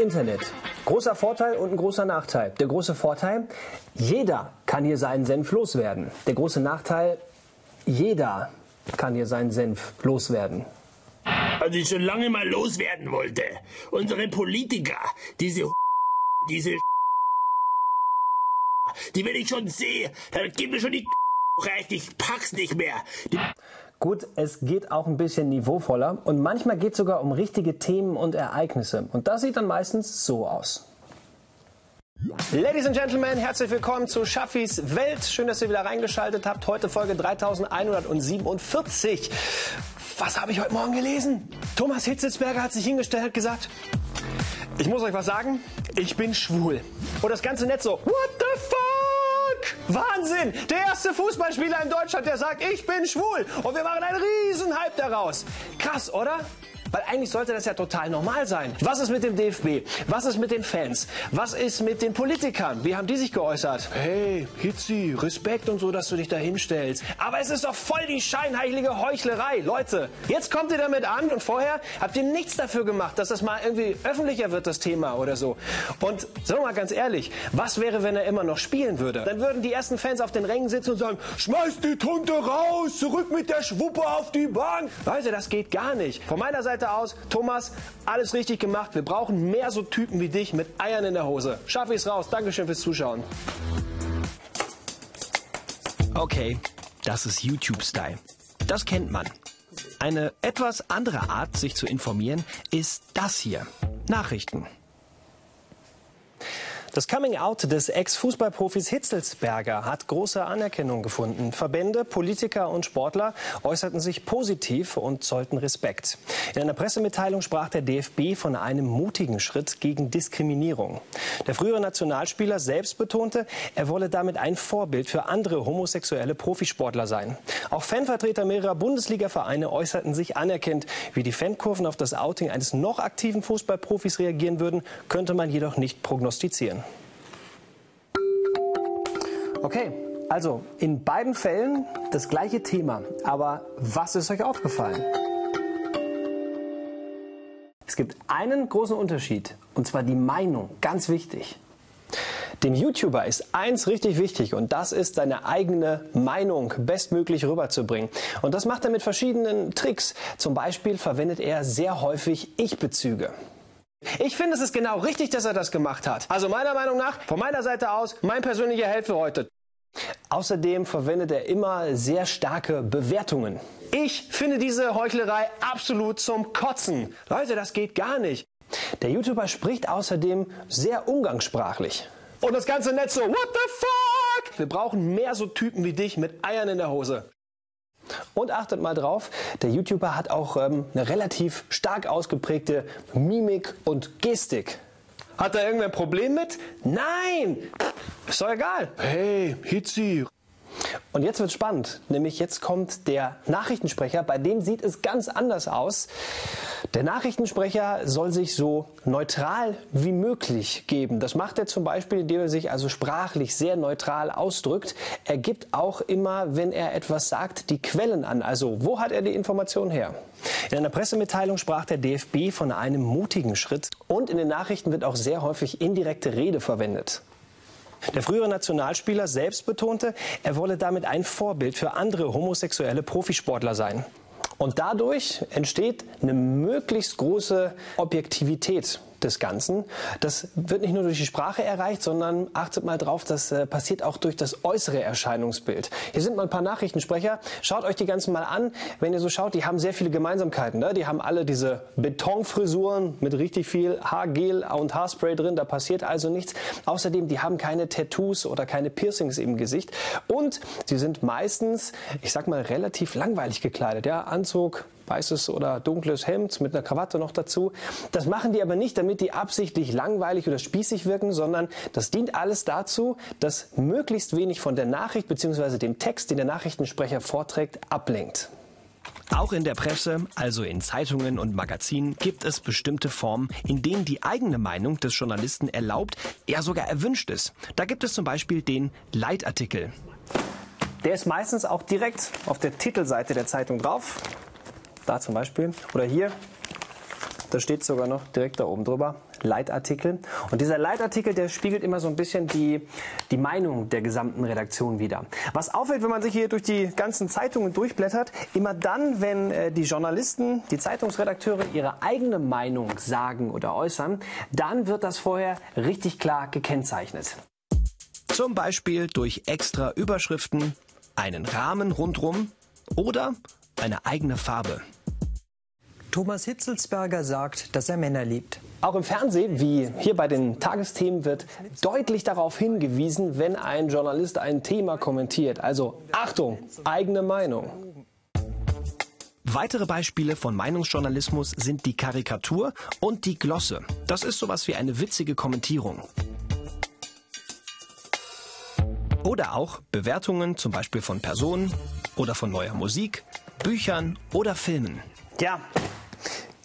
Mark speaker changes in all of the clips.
Speaker 1: Internet. Großer Vorteil und ein großer Nachteil. Der große Vorteil, jeder kann hier seinen Senf loswerden. Der große Nachteil, jeder kann hier seinen Senf loswerden.
Speaker 2: Was ich schon lange mal loswerden wollte. Unsere Politiker, diese diese die will ich schon sehen. Da gib mir schon die recht, ich pack's nicht mehr. Die
Speaker 1: Gut, es geht auch ein bisschen niveauvoller und manchmal geht es sogar um richtige Themen und Ereignisse. Und das sieht dann meistens so aus. Ladies and Gentlemen, herzlich willkommen zu Schaffis Welt. Schön, dass ihr wieder reingeschaltet habt. Heute Folge 3147. Was habe ich heute Morgen gelesen? Thomas Hitzelsberger hat sich hingestellt, hat gesagt, ich muss euch was sagen, ich bin schwul. Und das ganze Netz so, what the? Wahnsinn! Der erste Fußballspieler in Deutschland, der sagt, ich bin schwul. Und wir machen einen Riesenhype daraus. Krass, oder? Weil eigentlich sollte das ja total normal sein. Was ist mit dem DFB? Was ist mit den Fans? Was ist mit den Politikern? Wie haben die sich geäußert? Hey, Hitzi, Respekt und so, dass du dich da hinstellst. Aber es ist doch voll die scheinheilige Heuchlerei. Leute, jetzt kommt ihr damit an und vorher habt ihr nichts dafür gemacht, dass das mal irgendwie öffentlicher wird, das Thema oder so. Und sagen wir mal ganz ehrlich, was wäre, wenn er immer noch spielen würde? Dann würden die ersten Fans auf den Rängen sitzen und sagen, schmeiß die Tunte raus, zurück mit der Schwuppe auf die Bank. Leute, das geht gar nicht. Von meiner Seite Seite aus, Thomas, alles richtig gemacht. Wir brauchen mehr so Typen wie dich mit Eiern in der Hose. Schaffe ich es raus. Dankeschön fürs Zuschauen.
Speaker 3: Okay, das ist YouTube-Style. Das kennt man. Eine etwas andere Art, sich zu informieren, ist das hier. Nachrichten.
Speaker 1: Das Coming-out des Ex-Fußballprofis Hitzelsberger hat große Anerkennung gefunden. Verbände, Politiker und Sportler äußerten sich positiv und zollten Respekt. In einer Pressemitteilung sprach der DFB von einem mutigen Schritt gegen Diskriminierung. Der frühere Nationalspieler selbst betonte, er wolle damit ein Vorbild für andere homosexuelle Profisportler sein. Auch Fanvertreter mehrerer Bundesliga-Vereine äußerten sich anerkennt. Wie die Fankurven auf das Outing eines noch aktiven Fußballprofis reagieren würden, könnte man jedoch nicht prognostizieren. Okay, also in beiden Fällen das gleiche Thema. Aber was ist euch aufgefallen? Es gibt einen großen Unterschied, und zwar die Meinung, ganz wichtig. Dem YouTuber ist eins richtig wichtig und das ist seine eigene Meinung bestmöglich rüberzubringen. Und das macht er mit verschiedenen Tricks. Zum Beispiel verwendet er sehr häufig Ich-Bezüge. Ich finde, es ist genau richtig, dass er das gemacht hat. Also meiner Meinung nach, von meiner Seite aus, mein persönlicher Held für heute. Außerdem verwendet er immer sehr starke Bewertungen. Ich finde diese Heuchlerei absolut zum Kotzen. Leute, das geht gar nicht. Der YouTuber spricht außerdem sehr umgangssprachlich. Und das ganze Netz so, what the fuck? Wir brauchen mehr so Typen wie dich mit Eiern in der Hose. Und achtet mal drauf, der YouTuber hat auch ähm, eine relativ stark ausgeprägte Mimik und Gestik. Hat da irgendwer ein Problem mit? Nein! Ist doch egal. Hey, Hitzi. Und jetzt wird spannend, nämlich jetzt kommt der Nachrichtensprecher, bei dem sieht es ganz anders aus. Der Nachrichtensprecher soll sich so neutral wie möglich geben. Das macht er zum Beispiel, indem er sich also sprachlich sehr neutral ausdrückt. Er gibt auch immer, wenn er etwas sagt, die Quellen an. Also wo hat er die Information her? In einer Pressemitteilung sprach der DFB von einem mutigen Schritt und in den Nachrichten wird auch sehr häufig indirekte Rede verwendet. Der frühere Nationalspieler selbst betonte, er wolle damit ein Vorbild für andere homosexuelle Profisportler sein. Und dadurch entsteht eine möglichst große Objektivität des Ganzen. Das wird nicht nur durch die Sprache erreicht, sondern achtet mal drauf, das äh, passiert auch durch das äußere Erscheinungsbild. Hier sind mal ein paar Nachrichtensprecher. Schaut euch die ganzen mal an. Wenn ihr so schaut, die haben sehr viele Gemeinsamkeiten. Ne? Die haben alle diese Betonfrisuren mit richtig viel Haargel und Haarspray drin. Da passiert also nichts. Außerdem, die haben keine Tattoos oder keine Piercings im Gesicht. Und sie sind meistens, ich sag mal, relativ langweilig gekleidet. Ja, Anzug, weißes oder dunkles Hemd mit einer Krawatte noch dazu. Das machen die aber nicht, damit die absichtlich langweilig oder spießig wirken, sondern das dient alles dazu, dass möglichst wenig von der Nachricht bzw. dem Text, den der Nachrichtensprecher vorträgt, ablenkt.
Speaker 3: Auch in der Presse, also in Zeitungen und Magazinen, gibt es bestimmte Formen, in denen die eigene Meinung des Journalisten erlaubt, ja sogar erwünscht ist. Da gibt es zum Beispiel den Leitartikel.
Speaker 1: Der ist meistens auch direkt auf der Titelseite der Zeitung drauf. Da zum Beispiel. Oder hier, da steht sogar noch direkt da oben drüber, Leitartikel. Und dieser Leitartikel, der spiegelt immer so ein bisschen die, die Meinung der gesamten Redaktion wider. Was auffällt, wenn man sich hier durch die ganzen Zeitungen durchblättert, immer dann, wenn äh, die Journalisten, die Zeitungsredakteure ihre eigene Meinung sagen oder äußern, dann wird das vorher richtig klar gekennzeichnet.
Speaker 3: Zum Beispiel durch extra Überschriften, einen Rahmen rundrum oder eine eigene Farbe.
Speaker 4: Thomas Hitzelsberger sagt, dass er Männer liebt.
Speaker 1: Auch im Fernsehen, wie hier bei den Tagesthemen, wird deutlich darauf hingewiesen, wenn ein Journalist ein Thema kommentiert. Also Achtung, eigene Meinung.
Speaker 3: Weitere Beispiele von Meinungsjournalismus sind die Karikatur und die Glosse. Das ist sowas wie eine witzige Kommentierung. Oder auch Bewertungen zum Beispiel von Personen oder von neuer Musik, Büchern oder Filmen.
Speaker 1: Ja,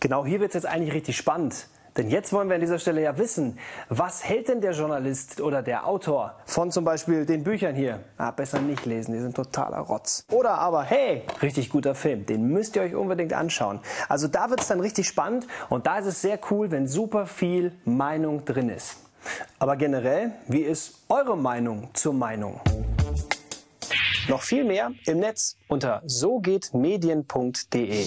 Speaker 1: genau hier wird es jetzt eigentlich richtig spannend. Denn jetzt wollen wir an dieser Stelle ja wissen, was hält denn der Journalist oder der Autor von zum Beispiel den Büchern hier? Ah, besser nicht lesen, die sind totaler Rotz. Oder aber, hey, richtig guter Film, den müsst ihr euch unbedingt anschauen. Also da wird es dann richtig spannend und da ist es sehr cool, wenn super viel Meinung drin ist. Aber generell, wie ist eure Meinung zur Meinung? Noch viel mehr im Netz unter sogehtmedien.de.